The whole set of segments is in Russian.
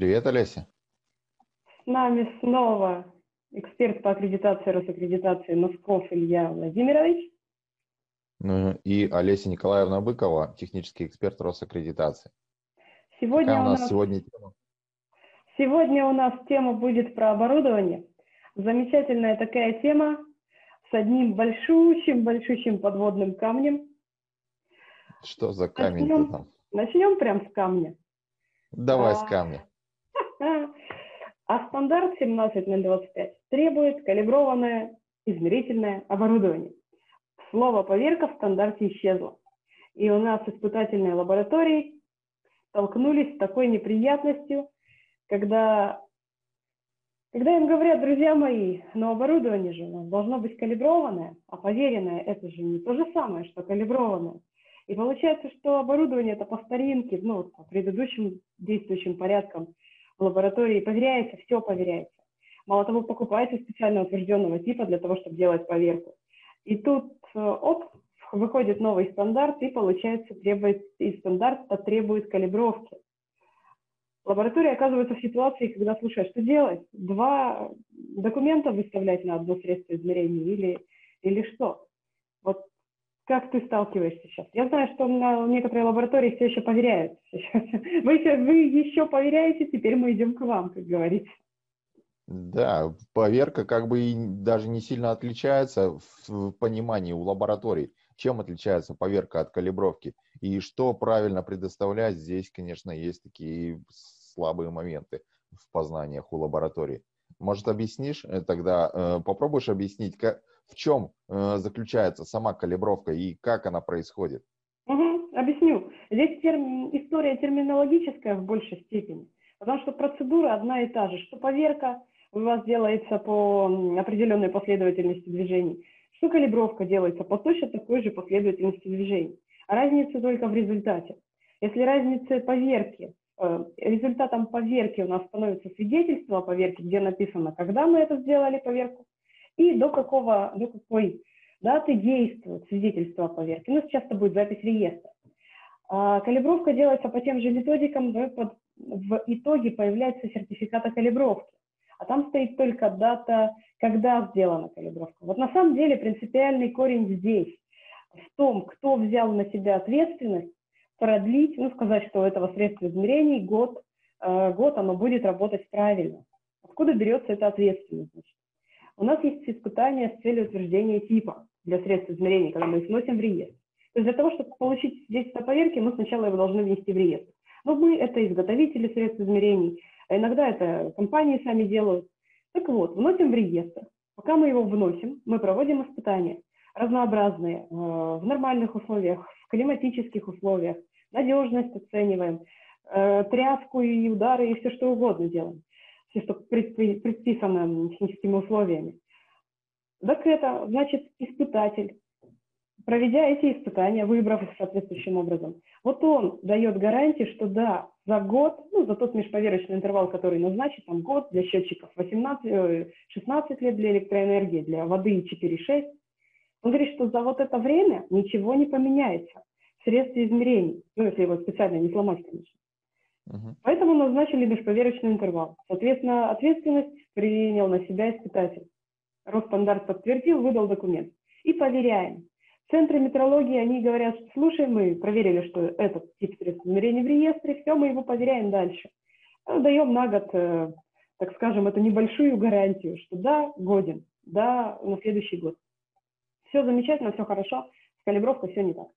Привет, Олеся. С нами снова эксперт по аккредитации Росаккредитации Носков Илья Владимирович. Ну и Олеся Николаевна Быкова, технический эксперт Росаккредитации. Сегодня Какая у нас, нас сегодня тема? Сегодня у нас тема будет про оборудование. Замечательная такая тема с одним большущим-большущим подводным камнем. Что за камень-то там? Начнем прям с камня. Давай а, с камня. А стандарт 17025 требует калиброванное измерительное оборудование. Слово «поверка» в стандарте исчезло. И у нас испытательные лаборатории столкнулись с такой неприятностью, когда, когда им говорят, друзья мои, но оборудование же должно быть калиброванное, а поверенное это же не то же самое, что калиброванное. И получается, что оборудование это по старинке, ну, по предыдущим действующим порядкам лаборатории проверяется, все проверяется. Мало того, покупается специально утвержденного типа для того, чтобы делать поверку. И тут, э, оп, выходит новый стандарт, и получается, требует, и стандарт потребует калибровки. Лаборатория оказывается в ситуации, когда, слушай, а что делать? Два документа выставлять на одно средство измерения или, или что? Вот как ты сталкиваешься сейчас? Я знаю, что на некоторые лаборатории все еще проверяют. Вы, вы еще проверяете, теперь мы идем к вам, как говорится. Да, поверка как бы и даже не сильно отличается в понимании у лабораторий. Чем отличается поверка от калибровки? И что правильно предоставлять? Здесь, конечно, есть такие слабые моменты в познаниях у лабораторий. Может, объяснишь э, тогда, э, попробуешь объяснить, как, в чем э, заключается сама калибровка и как она происходит? Угу, объясню. Здесь терм... история терминологическая в большей степени, потому что процедура одна и та же, что поверка у вас делается по определенной последовательности движений, что калибровка делается по точно такой же последовательности движений. А разница только в результате. Если разница поверки, э, результатом поверки у нас становится свидетельство о поверке, где написано, когда мы это сделали, поверку, и до какого, до какой даты действует свидетельство о поверке. Ну, сейчас это будет запись реестра. А, калибровка делается по тем же методикам, да, под, в итоге появляется сертификат о калибровке. А там стоит только дата, когда сделана калибровка. Вот на самом деле принципиальный корень здесь, в том, кто взял на себя ответственность продлить, ну, сказать, что у этого средства измерений год, э, год оно будет работать правильно. Откуда берется эта ответственность? Значит? Нас есть испытания с целью утверждения типа для средств измерения, когда мы их вносим в реестр. То есть для того, чтобы получить свидетельство поверки, мы сначала его должны внести в реестр. Но мы – это изготовители средств измерений, а иногда это компании сами делают. Так вот, вносим в реестр. Пока мы его вносим, мы проводим испытания разнообразные, э, в нормальных условиях, в климатических условиях, надежность оцениваем, э, тряску и удары и все что угодно делаем все, что предписано техническими условиями. Так это, значит, испытатель, проведя эти испытания, выбрав их соответствующим образом, вот он дает гарантии, что да, за год, ну, за тот межповерочный интервал, который назначен, там год для счетчиков 18, 16 э, лет для электроэнергии, для воды 4-6, он говорит, что за вот это время ничего не поменяется в средстве измерений, ну, если его специально не сломать, конечно. Угу. Поэтому назначили межповерочный интервал. Соответственно, ответственность принял на себя испытатель. Росстандарт подтвердил, выдал документ. И проверяем. В Центре метрологии они говорят, слушай, мы проверили, что этот тип средств измерения в реестре, все, мы его проверяем дальше. Ну, даем на год, э, так скажем, это небольшую гарантию, что да, годен, да, на следующий год. Все замечательно, все хорошо, с калибровкой все не так.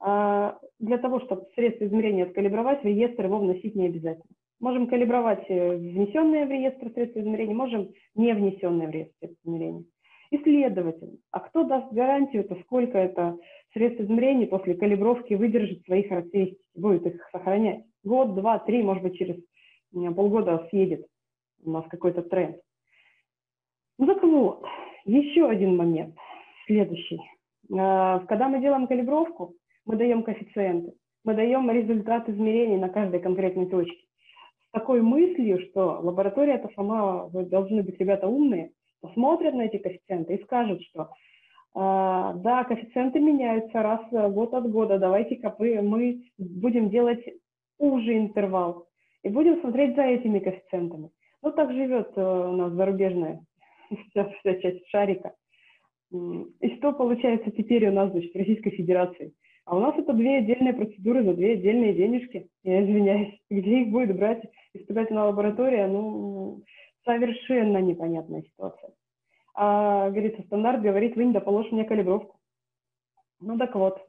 А, для того, чтобы средства измерения откалибровать, в реестр его вносить не обязательно. Можем калибровать э, внесенные в реестр средства измерения, можем не внесенные в реестр средства измерения. И следовательно, а кто даст гарантию, то сколько это средств измерений после калибровки выдержит свои характеристики, будет их сохранять? Год, два, три, может быть, через полгода съедет у нас какой-то тренд. Ну так вот, еще один момент, следующий. А, когда мы делаем калибровку, мы даем коэффициенты, мы даем результат измерений на каждой конкретной точке. С такой мыслью, что лаборатория это сама, вы должны быть ребята умные, посмотрят на эти коэффициенты и скажут, что а, да, коэффициенты меняются раз год от года, давайте-ка мы будем делать уже интервал. И будем смотреть за этими коэффициентами. Ну, так живет э, у нас зарубежная вся, вся часть шарика. И что получается теперь у нас, значит, в Российской Федерации? А у нас это две отдельные процедуры за две отдельные денежки. Я извиняюсь, где их будет брать испытательная лаборатория? Ну, совершенно непонятная ситуация. А, говорится, стандарт говорит, вынь да положь мне калибровку. Ну так вот.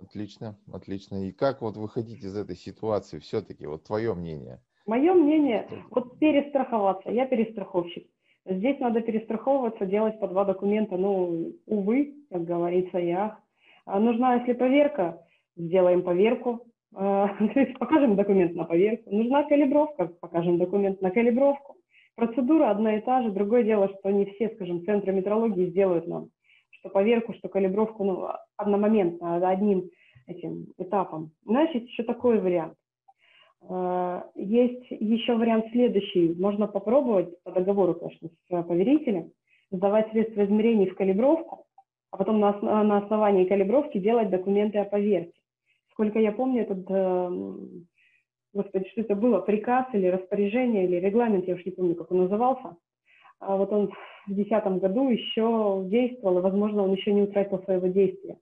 Отлично, отлично. И как вот выходить из этой ситуации все-таки? Вот твое мнение. Мое мнение, вот перестраховаться. Я перестраховщик. Здесь надо перестраховываться, делать по два документа. Ну, увы, как говорится, я. А нужна, если поверка, сделаем поверку. А, покажем документ на поверку. Нужна калибровка, покажем документ на калибровку. Процедура одна и та же. Другое дело, что не все, скажем, центры метрологии сделают нам что поверку, что калибровку, ну, одномоментно, одним этим этапом. Есть еще такой вариант. Э, есть еще вариант следующий. Можно попробовать по договору, конечно, с поверителем, сдавать средства измерений в калибровку, а потом на, на основании калибровки делать документы о поверке. Сколько я помню, этот, э, господи, что это было, приказ или распоряжение, или регламент, я уж не помню, как он назывался. А вот он в 2010 году еще действовал, и, возможно, он еще не утратил своего действия.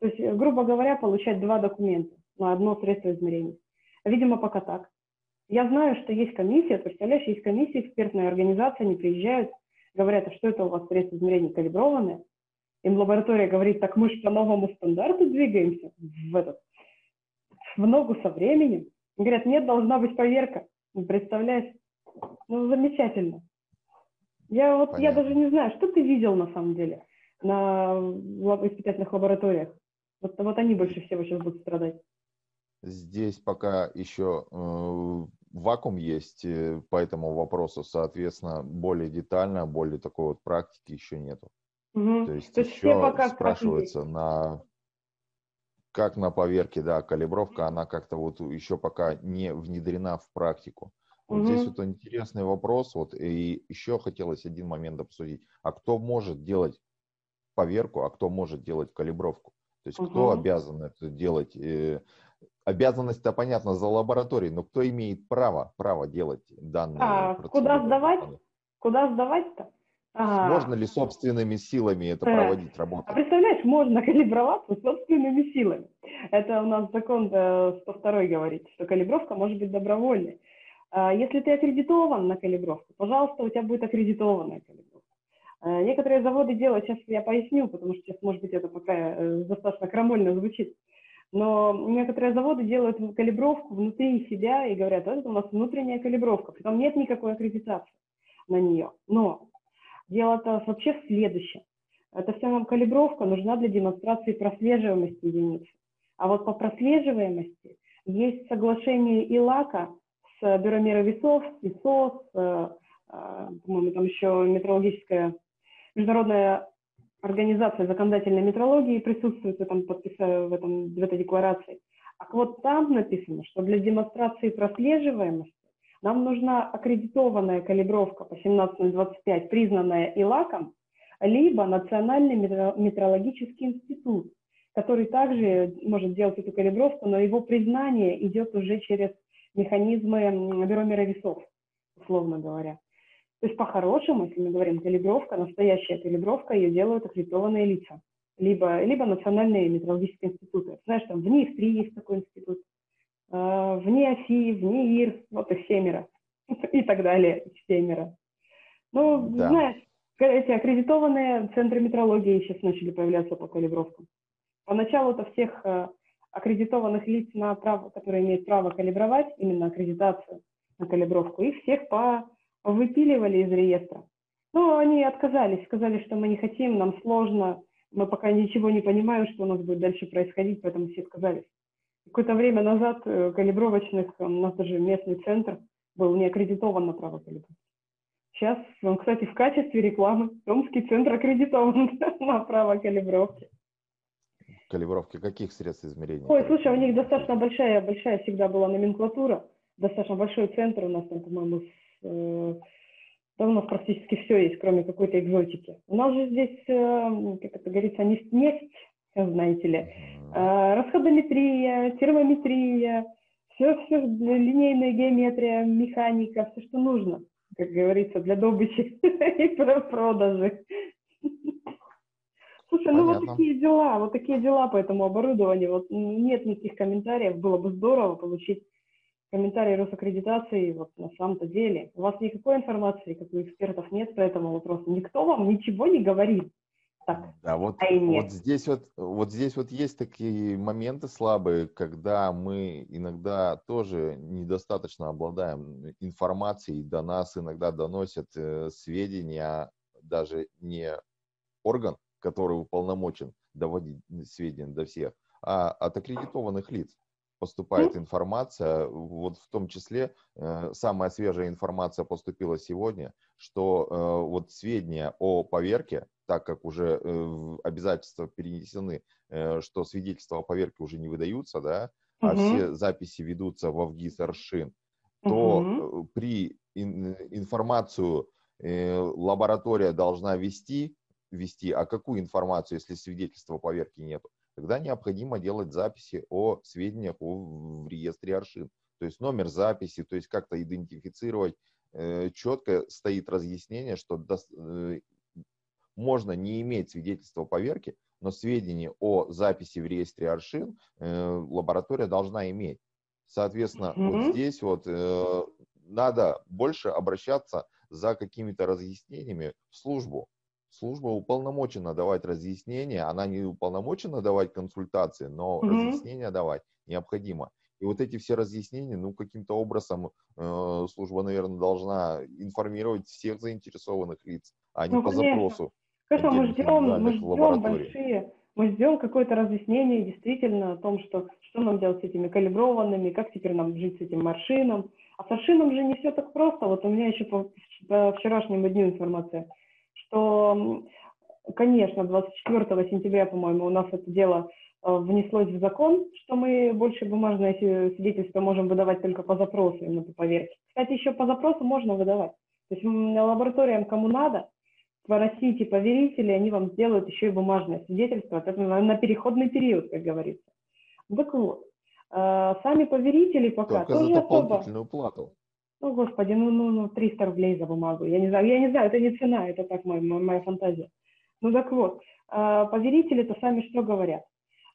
То есть, грубо говоря, получать два документа на одно средство измерения. Видимо, пока так. Я знаю, что есть комиссия, представляешь, есть комиссия, экспертная организация, они приезжают, говорят, а что это у вас средства измерения калиброванные? Им лаборатория говорит, так мы же по новому стандарту двигаемся в, этот, в ногу со временем. Говорят, нет, должна быть поверка. Представляешь? Ну, замечательно. Я вот, Понятно. я даже не знаю, что ты видел на самом деле на испытательных лабораториях. Вот, вот они больше всего сейчас будут страдать. Здесь пока еще э, вакуум есть э, по этому вопросу, соответственно, более детально, более такой вот практики еще нету. Угу. То есть То еще пока спрашивается на как на поверке, да, калибровка, она как-то вот еще пока не внедрена в практику. Вот угу. здесь вот интересный вопрос, вот и еще хотелось один момент обсудить. А кто может делать поверку, а кто может делать калибровку? То есть угу. кто обязан это делать? Э, Обязанность-то, понятно, за лабораторией, но кто имеет право, право делать данные а, Куда сдавать? Куда сдавать-то? Ага. Можно ли собственными силами это э, проводить работу? А представляешь, можно калиброваться собственными силами. Это у нас закон 102 говорит, что калибровка может быть добровольной. А если ты аккредитован на калибровку, пожалуйста, у тебя будет аккредитованная калибровка. Э, некоторые заводы делают, сейчас я поясню, потому что сейчас, может быть, это пока э, достаточно крамольно звучит. Но некоторые заводы делают калибровку внутри себя и говорят, это у нас внутренняя калибровка, притом нет никакой аккредитации на нее. Но дело-то вообще в следующем. Эта вся нам калибровка нужна для демонстрации прослеживаемости единиц. А вот по прослеживаемости есть соглашение ИЛАКа с Бюро меры весов, ИСО, с, э, э, по-моему, там еще метрологическая международная организация законодательной метрологии присутствует в, этом, подписаю, в, этом, в этой декларации. А вот там написано, что для демонстрации прослеживаемости нам нужна аккредитованная калибровка по 17.25, признанная ИЛАКом, либо Национальный метрологический институт, который также может делать эту калибровку, но его признание идет уже через механизмы бюро мира весов, условно говоря. То есть по-хорошему, если мы говорим калибровка, настоящая калибровка, ее делают аккредитованные лица. Либо, либо национальные метрологические институты. Знаешь, там в НИФ-3 есть такой институт, э, в НИАФИ, в НИИР, вот их семеро. И так далее, семеро. Ну, да. знаешь, эти аккредитованные центры метрологии сейчас начали появляться по калибровкам. Поначалу-то всех э, аккредитованных лиц, на право, которые имеют право калибровать, именно аккредитацию на калибровку, их всех выпиливали из реестра. Но они отказались, сказали, что мы не хотим, нам сложно, мы пока ничего не понимаем, что у нас будет дальше происходить, поэтому все отказались. Какое-то время назад э, калибровочных, у нас даже местный центр был не аккредитован на право калибровки. Сейчас, он, кстати, в качестве рекламы Томский центр аккредитован на право калибровки. Калибровки каких средств измерения? Ой, слушай, у них достаточно большая, большая всегда была номенклатура, достаточно большой центр у нас там, по-моему, Э, да у нас практически все есть, кроме какой-то экзотики. У нас же здесь, э, как это говорится, нефть, нефть знаете ли, э, расходометрия, термометрия, все, все, линейная геометрия, механика, все, что нужно, как говорится, для добычи и продажи. Слушай, ну вот такие дела, вот такие дела по этому оборудованию. Вот нет никаких комментариев, было бы здорово получить комментарии Росаккредитации вот на самом-то деле. У вас никакой информации, как у экспертов, нет по этому вопросу. Никто вам ничего не говорит. Так, да, вот, а вот здесь вот, вот здесь вот есть такие моменты слабые, когда мы иногда тоже недостаточно обладаем информацией, до нас иногда доносят э, сведения, даже не орган, который уполномочен доводить сведения до всех, а от аккредитованных лиц поступает информация, вот в том числе э, самая свежая информация поступила сегодня, что э, вот сведения о поверке, так как уже э, обязательства перенесены, что свидетельства о поверке уже не выдаются, да, угу. а все записи ведутся в ВГИС Аршин, то угу. при информацию лаборатория должна вести, вести, а какую информацию, если свидетельства о поверке нету? Тогда необходимо делать записи о сведениях о, в реестре Аршин. То есть номер записи, то есть как-то идентифицировать. Э, четко стоит разъяснение, что до, э, можно не иметь свидетельства о поверке, но сведения о записи в реестре Аршин э, лаборатория должна иметь. Соответственно, mm-hmm. вот здесь вот э, надо больше обращаться за какими-то разъяснениями в службу служба уполномочена давать разъяснения, она не уполномочена давать консультации, но угу. разъяснения давать необходимо. И вот эти все разъяснения, ну, каким-то образом э, служба, наверное, должна информировать всех заинтересованных лиц, а не ну, по конечно. запросу. Конечно, мы ждем, мы ждем большие, мы ждем какое-то разъяснение действительно о том, что, что нам делать с этими калиброванными, как теперь нам жить с этим маршином. А с маршином же не все так просто. Вот у меня еще по, по вчерашнему дню информация – что, конечно, 24 сентября, по-моему, у нас это дело э, внеслось в закон, что мы больше бумажное свидетельство можем выдавать только по запросу, именно по поверке. Кстати, еще по запросу можно выдавать. То есть лабораториям, кому надо, просите поверителей, они вам сделают еще и бумажное свидетельство, это на переходный период, как говорится. Так вот, э, сами поверители пока Только тоже за дополнительную особо... плату. Ну, господи, ну, ну, ну, 300 рублей за бумагу. Я не знаю, я не знаю, это не цена, это так моя, моя фантазия. Ну так вот, а, поверители-то сами что говорят?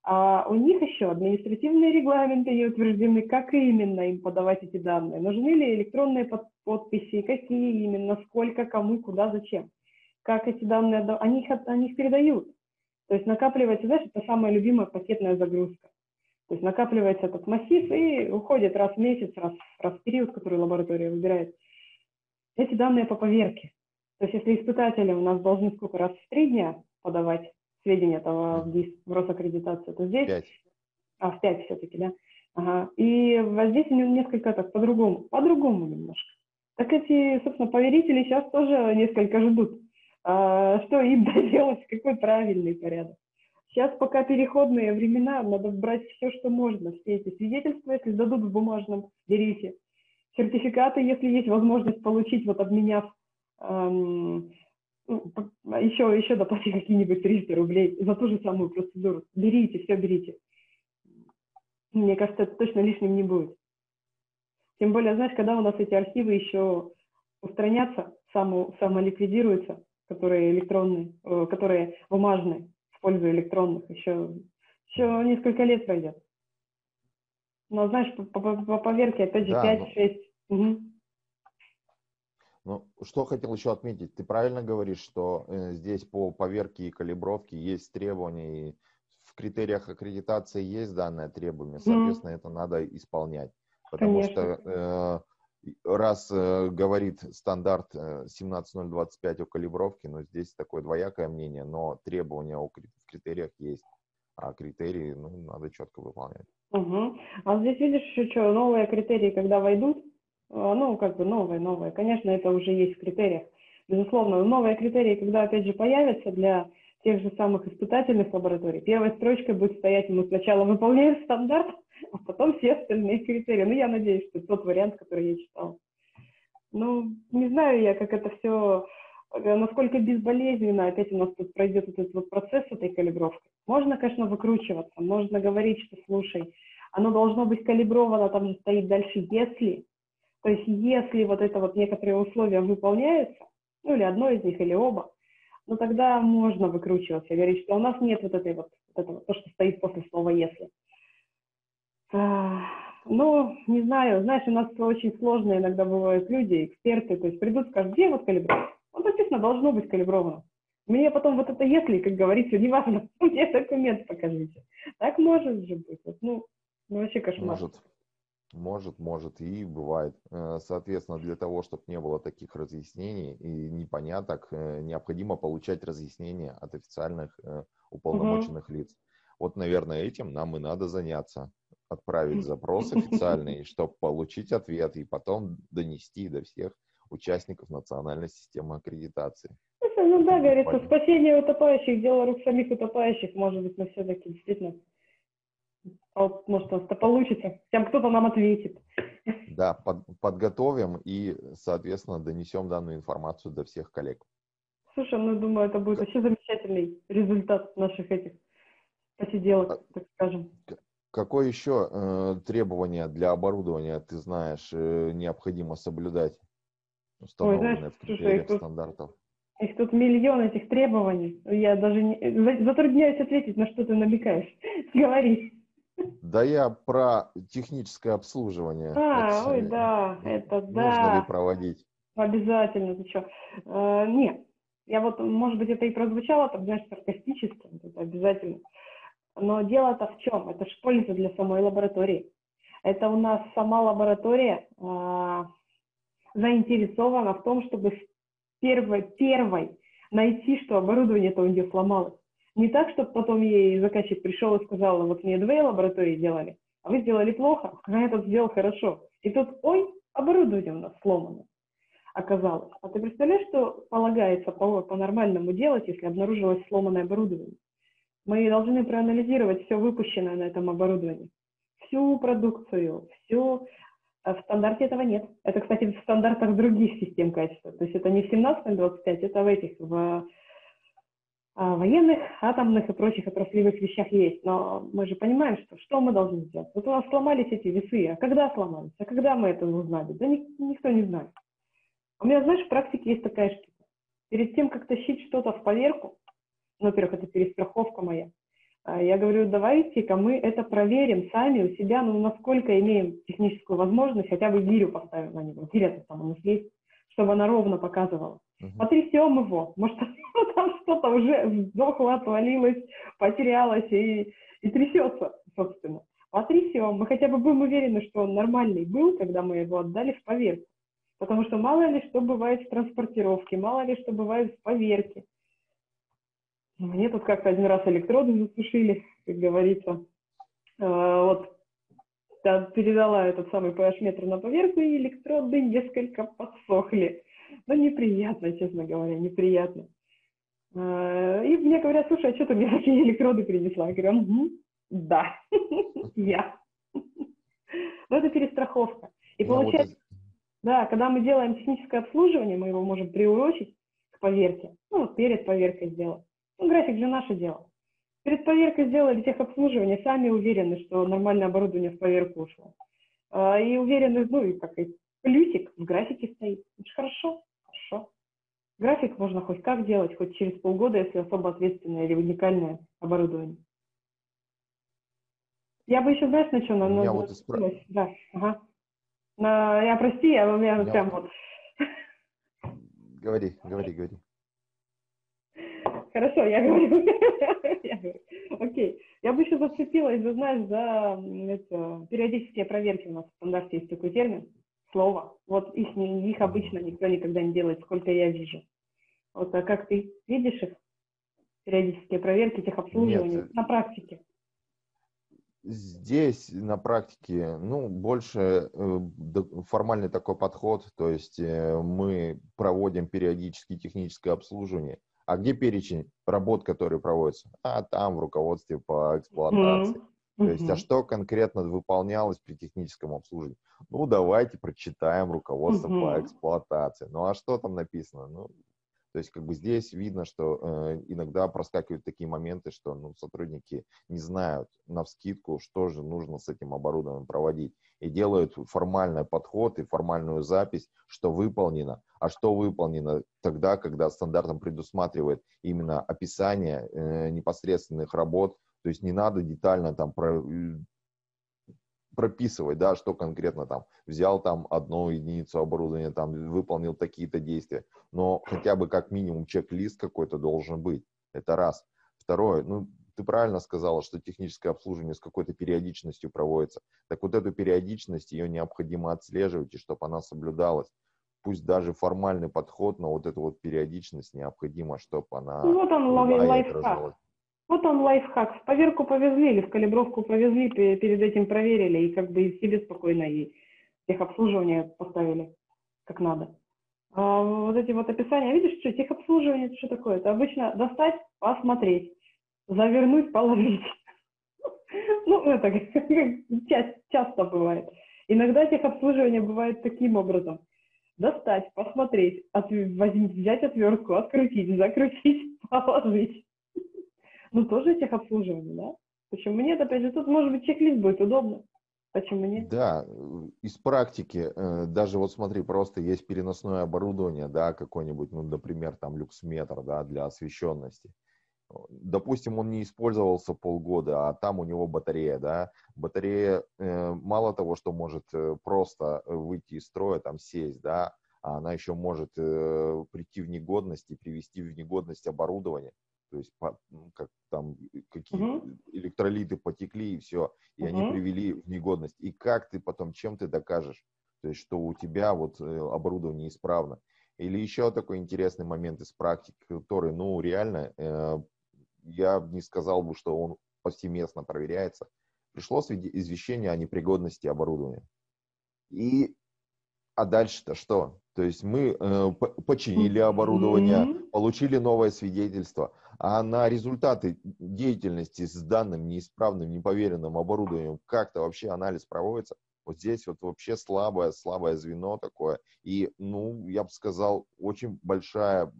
А у них еще административные регламенты не утверждены, как именно им подавать эти данные. Нужны ли электронные подписи, какие именно, сколько, кому, куда, зачем. Как эти данные, они их, они их передают. То есть накапливается, знаешь, это самая любимая пакетная загрузка. То есть накапливается этот массив и уходит раз в месяц, раз, раз в период, который лаборатория выбирает. Эти данные по поверке. То есть если испытатели у нас должны сколько раз в три дня подавать сведения этого в ГИС, в Росаккредитацию, то здесь... Пять. А, в пять все-таки, да? Ага. И вот здесь несколько так по-другому, по-другому немножко. Так эти, собственно, поверители сейчас тоже несколько ждут, а, что им доделать, какой правильный порядок. Сейчас пока переходные времена, надо брать все, что можно, все эти свидетельства, если дадут в бумажном, берите. Сертификаты, если есть возможность получить, вот обменяв, эм, еще, еще доплати какие-нибудь 300 рублей за ту же самую процедуру. Берите, все берите. Мне кажется, это точно лишним не будет. Тем более, знаешь, когда у нас эти архивы еще устранятся, само, самоликвидируются, которые электронные, э, которые бумажные, в пользу электронных еще, еще несколько лет пройдет. Но знаешь, по, по, по поверке, опять же, да, 5-6. Но... Угу. Ну, что хотел еще отметить, ты правильно говоришь, что э, здесь по поверке и калибровке есть требования, и в критериях аккредитации есть данное требование, соответственно, mm. это надо исполнять. Потому Конечно. что э, раз э, говорит стандарт 17025 э, о калибровке, но здесь такое двоякое мнение, но требования о, в критериях есть, а критерии ну, надо четко выполнять. Угу. А здесь видишь еще что, новые критерии, когда войдут, а, ну, как бы новые, новые, конечно, это уже есть в критериях, безусловно, новые критерии, когда, опять же, появятся для тех же самых испытательных лабораторий, первой строчкой будет стоять, мы сначала выполняем стандарт, а потом все остальные критерии. Ну, я надеюсь, что тот вариант, который я читал. Ну, не знаю я, как это все э, насколько безболезненно опять у нас тут пройдет этот вот процесс этой калибровки. Можно, конечно, выкручиваться, можно говорить, что, слушай, оно должно быть калибровано, там же стоит дальше «если». То есть если вот это вот некоторые условия выполняются, ну или одно из них, или оба, ну тогда можно выкручиваться говорить, что у нас нет вот этой вот, вот этого, то, что стоит после слова «если». Ну, не знаю, знаешь, у нас очень сложные иногда бывают люди, эксперты, то есть придут, скажут, где вот калибровка? Ну, естественно, должно быть калибровано. Мне потом вот это если, как говорится, неважно, мне документ покажите. Так может же быть. Ну, ну вообще кошмар. Может. Может, может и бывает. Э, соответственно, для того, чтобы не было таких разъяснений и непоняток, э, необходимо получать разъяснения от официальных э, уполномоченных угу. лиц. Вот, наверное, этим нам и надо заняться. Отправить запрос официальный, чтобы получить ответ и потом донести до всех участников национальной системы аккредитации. Ну да, говорится, спасение утопающих, дело рук самих утопающих, может быть, мы все-таки действительно может, что-то получится, тем кто-то нам ответит. Да, под, подготовим и, соответственно, донесем данную информацию до всех коллег. Слушай, ну, думаю, это будет вообще замечательный результат наших этих посиделок, а, так скажем. Какое еще э, требование для оборудования, ты знаешь, э, необходимо соблюдать, установленные Ой, знаешь, в критериях слушай, стандартов? Их тут миллион этих требований. Я даже не, затрудняюсь ответить, на что ты намекаешь. Говори. Да я про техническое обслуживание. А, это, ой, да, это да. Нужно ли проводить? Обязательно, ты что? Э, нет, я вот, может быть, это и прозвучало, так, знаешь, саркастически, это обязательно. Но дело-то в чем? Это же польза для самой лаборатории. Это у нас сама лаборатория э, заинтересована в том, чтобы первой, первой найти, что оборудование-то у нее сломалось. Не так, чтобы потом ей заказчик пришел и сказал, вот мне две лаборатории делали, а вы сделали плохо, а этот сделал хорошо. И тут, ой, оборудование у нас сломано оказалось. А ты представляешь, что полагается по, по-нормальному делать, если обнаружилось сломанное оборудование? Мы должны проанализировать все выпущенное на этом оборудовании, всю продукцию, всю а в стандарте этого нет. Это, кстати, в стандартах других систем качества. То есть это не в 17.25, это в этих, в а, военных, атомных и прочих отраслевых вещах есть. Но мы же понимаем, что что мы должны сделать. Вот у нас сломались эти весы, а когда сломались? А когда мы это узнали? Да ник- никто не знает. У меня, знаешь, в практике есть такая штука. Перед тем, как тащить что-то в поверку, во-первых, это перестраховка моя, а, я говорю, давайте-ка мы это проверим сами у себя, ну, насколько имеем техническую возможность, хотя бы гирю поставим на него. Гиря там у нас есть, чтобы она ровно показывала. Uh-huh. Потрясем его. Может, там что-то уже сдохло, отвалилось, потерялось и, и трясется, собственно. Потрясем. Мы хотя бы будем уверены, что он нормальный был, когда мы его отдали в поверку. Потому что мало ли что бывает в транспортировке, мало ли что бывает в поверке. Мне тут как-то один раз электроды засушили, как говорится. А, вот я передала этот самый pH-метр на поверху, и электроды несколько подсохли. Ну, неприятно, честно говоря, неприятно. А, и мне говорят, слушай, а что ты мне такие электроды принесла? Я говорю, угу, да, я. Но это перестраховка. И ну, получается, да, когда мы делаем техническое обслуживание, мы его можем приурочить к поверке. Ну, вот перед поверкой сделать. Ну, график же наше дело. Перед поверкой сделали техобслуживание, сами уверены, что нормальное оборудование в поверку ушло. А, и уверены, ну и как и плюсик в графике стоит. Это же хорошо, хорошо. График можно хоть как делать, хоть через полгода, если особо ответственное или уникальное оборудование. Я бы еще, знаешь, на что? На, на, вот исправ... Да, ага. На, я прости, я у меня, меня прям вот... Говори, говори, говори. Хорошо, я говорю. Окей. Я бы еще зацепилась, вы знаешь, за это, периодические проверки у нас в стандарте есть такой термин, слово. Вот их, их обычно никто никогда не делает, сколько я вижу. Вот, а как ты видишь их? Периодические проверки техобслуживания Нет. на практике? Здесь на практике, ну, больше э, формальный такой подход, то есть э, мы проводим периодически техническое обслуживание, а где перечень работ, которые проводятся? А там в руководстве по эксплуатации. Mm-hmm. То есть, а что конкретно выполнялось при техническом обслуживании? Ну, давайте прочитаем руководство mm-hmm. по эксплуатации. Ну, а что там написано? Ну, то То есть как бы здесь видно, что э, иногда проскакивают такие моменты, что ну, сотрудники не знают на вскидку, что же нужно с этим оборудованием проводить. И делают формальный подход и формальную запись, что выполнено. А что выполнено тогда, когда стандартом предусматривает именно описание э, непосредственных работ. То есть не надо детально там про, прописывать, да, что конкретно там, взял там одну единицу оборудования, там, выполнил такие-то действия, но хотя бы как минимум чек-лист какой-то должен быть, это раз. Второе, ну, ты правильно сказала, что техническое обслуживание с какой-то периодичностью проводится. Так вот эту периодичность, ее необходимо отслеживать, и чтобы она соблюдалась. Пусть даже формальный подход, но вот эту вот периодичность необходимо, чтобы она... Ну, вот он лайфхак. Вот он лайфхак. В поверку повезли или в калибровку повезли, перед этим проверили и как бы и себе спокойно и техобслуживание поставили как надо. А вот эти вот описания, видишь, что техобслуживание, что такое? Это обычно достать, посмотреть, завернуть, положить. Ну, это часто бывает. Иногда техобслуживание бывает таким образом. Достать, посмотреть, от, взять отвертку, открутить, закрутить, положить. Ну, тоже техобслуживание, да? Почему нет? Опять же, тут, может быть, чек-лист будет удобно. Почему нет? Да, из практики, э, даже вот смотри, просто есть переносное оборудование, да, какой-нибудь, ну, например, там люксметр, да, для освещенности. Допустим, он не использовался полгода, а там у него батарея, да. Батарея э, мало того, что может э, просто выйти из строя, там сесть, да, а она еще может прийти в негодность и привести в негодность оборудование то есть ну, как там какие uh-huh. электролиты потекли и все, и uh-huh. они привели в негодность. И как ты потом, чем ты докажешь, то есть что у тебя вот э, оборудование исправно. Или еще такой интересный момент из практики, который, ну, реально, э, я не сказал бы, что он повсеместно проверяется. Пришло извещение о непригодности оборудования. И, а дальше-то что? То есть мы э, починили оборудование, mm-hmm. получили новое свидетельство, а на результаты деятельности с данным неисправным, неповеренным оборудованием как-то вообще анализ проводится. Вот здесь вот вообще слабое, слабое звено такое. И, ну, я бы сказал, очень большая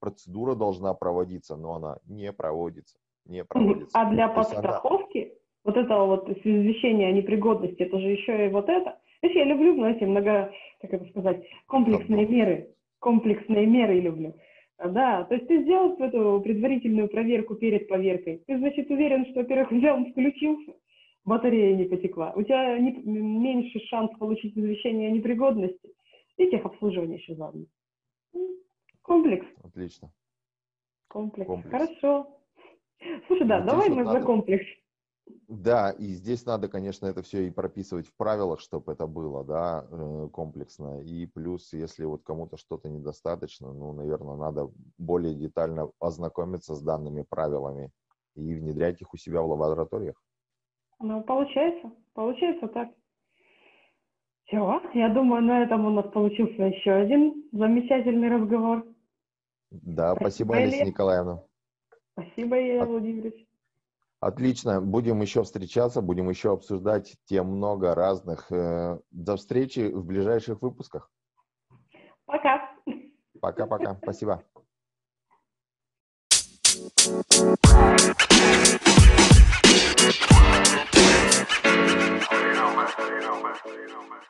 процедура должна проводиться, но она не проводится. Не проводится. А для подстраховки, она... вот это вот извещение о непригодности, это же еще и вот это. Знаешь, я люблю, знаете, много, как это сказать, комплексные меры. Комплексные меры люблю. Да, то есть ты сделал эту предварительную проверку перед поверкой. Ты, значит, уверен, что, во-первых, взял, включился, батарея не потекла. У тебя не, меньше шанс получить извещение о непригодности и техобслуживание еще заодно. Комплекс. Отлично. Комплекс. Комплекс. Хорошо. Слушай, да, ну, давай мы надо... за комплекс. Да, и здесь надо, конечно, это все и прописывать в правилах, чтобы это было, да, э, комплексно. И плюс, если вот кому-то что-то недостаточно, ну, наверное, надо более детально ознакомиться с данными правилами и внедрять их у себя в лабораториях. Ну, получается, получается так. Все, я думаю, на этом у нас получился еще один замечательный разговор. Да, спасибо, Алиса Николаевна. Спасибо, Илья Владимирович. Отлично. Будем еще встречаться, будем еще обсуждать тем много разных. Э, до встречи в ближайших выпусках. Пока. Пока-пока. Спасибо. You know, man. You know, man. You know, man.